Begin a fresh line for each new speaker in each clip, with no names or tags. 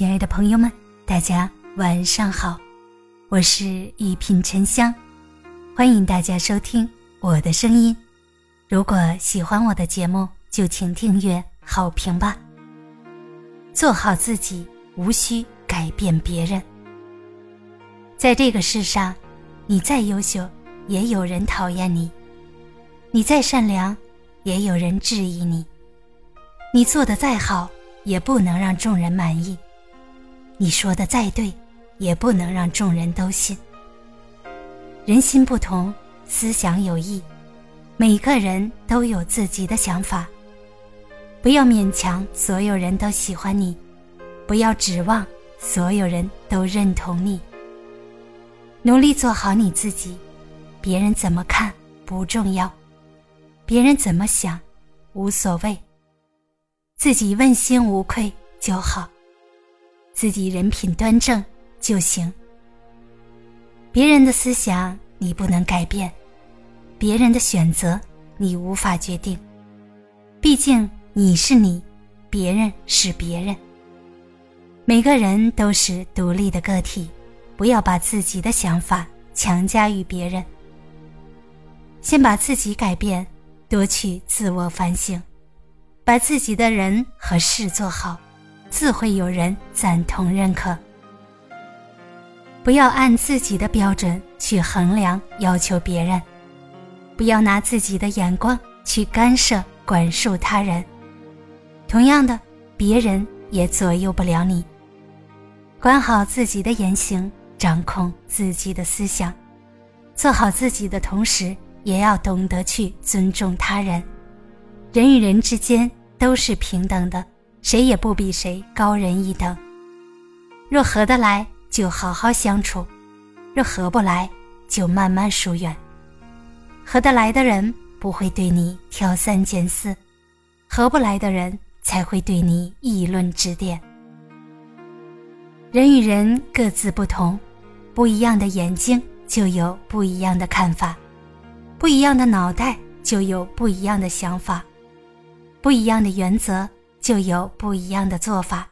亲爱的朋友们，大家晚上好，我是一品沉香，欢迎大家收听我的声音。如果喜欢我的节目，就请订阅、好评吧。做好自己，无需改变别人。在这个世上，你再优秀，也有人讨厌你；你再善良，也有人质疑你；你做的再好，也不能让众人满意。你说的再对，也不能让众人都信。人心不同，思想有异，每个人都有自己的想法。不要勉强所有人都喜欢你，不要指望所有人都认同你。努力做好你自己，别人怎么看不重要，别人怎么想无所谓，自己问心无愧就好。自己人品端正就行。别人的思想你不能改变，别人的选择你无法决定。毕竟你是你，别人是别人。每个人都是独立的个体，不要把自己的想法强加于别人。先把自己改变，多去自我反省，把自己的人和事做好。自会有人赞同认可。不要按自己的标准去衡量要求别人，不要拿自己的眼光去干涉管束他人。同样的，别人也左右不了你。管好自己的言行，掌控自己的思想，做好自己的同时，也要懂得去尊重他人。人与人之间都是平等的。谁也不比谁高人一等。若合得来，就好好相处；若合不来，就慢慢疏远。合得来的人不会对你挑三拣四，合不来的人才会对你议论指点。人与人各自不同，不一样的眼睛就有不一样的看法，不一样的脑袋就有不一样的想法，不一样的原则。就有不一样的做法。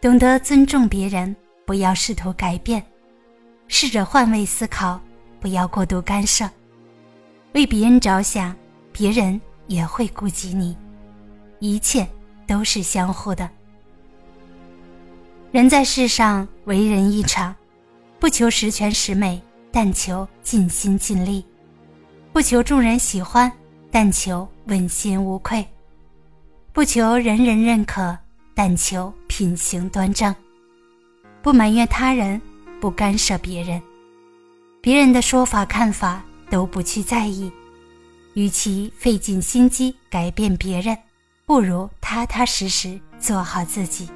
懂得尊重别人，不要试图改变，试着换位思考，不要过度干涉。为别人着想，别人也会顾及你，一切都是相互的。人在世上，为人一场，不求十全十美，但求尽心尽力；不求众人喜欢，但求问心无愧。不求人人认可，但求品行端正；不埋怨他人，不干涉别人，别人的说法看法都不去在意。与其费尽心机改变别人，不如踏踏实实做好自己，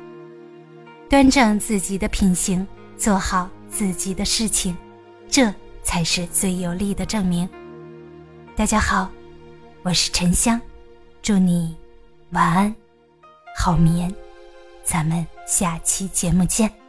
端正自己的品行，做好自己的事情，这才是最有力的证明。大家好，我是沉香，祝你。晚安，好眠，咱们下期节目见。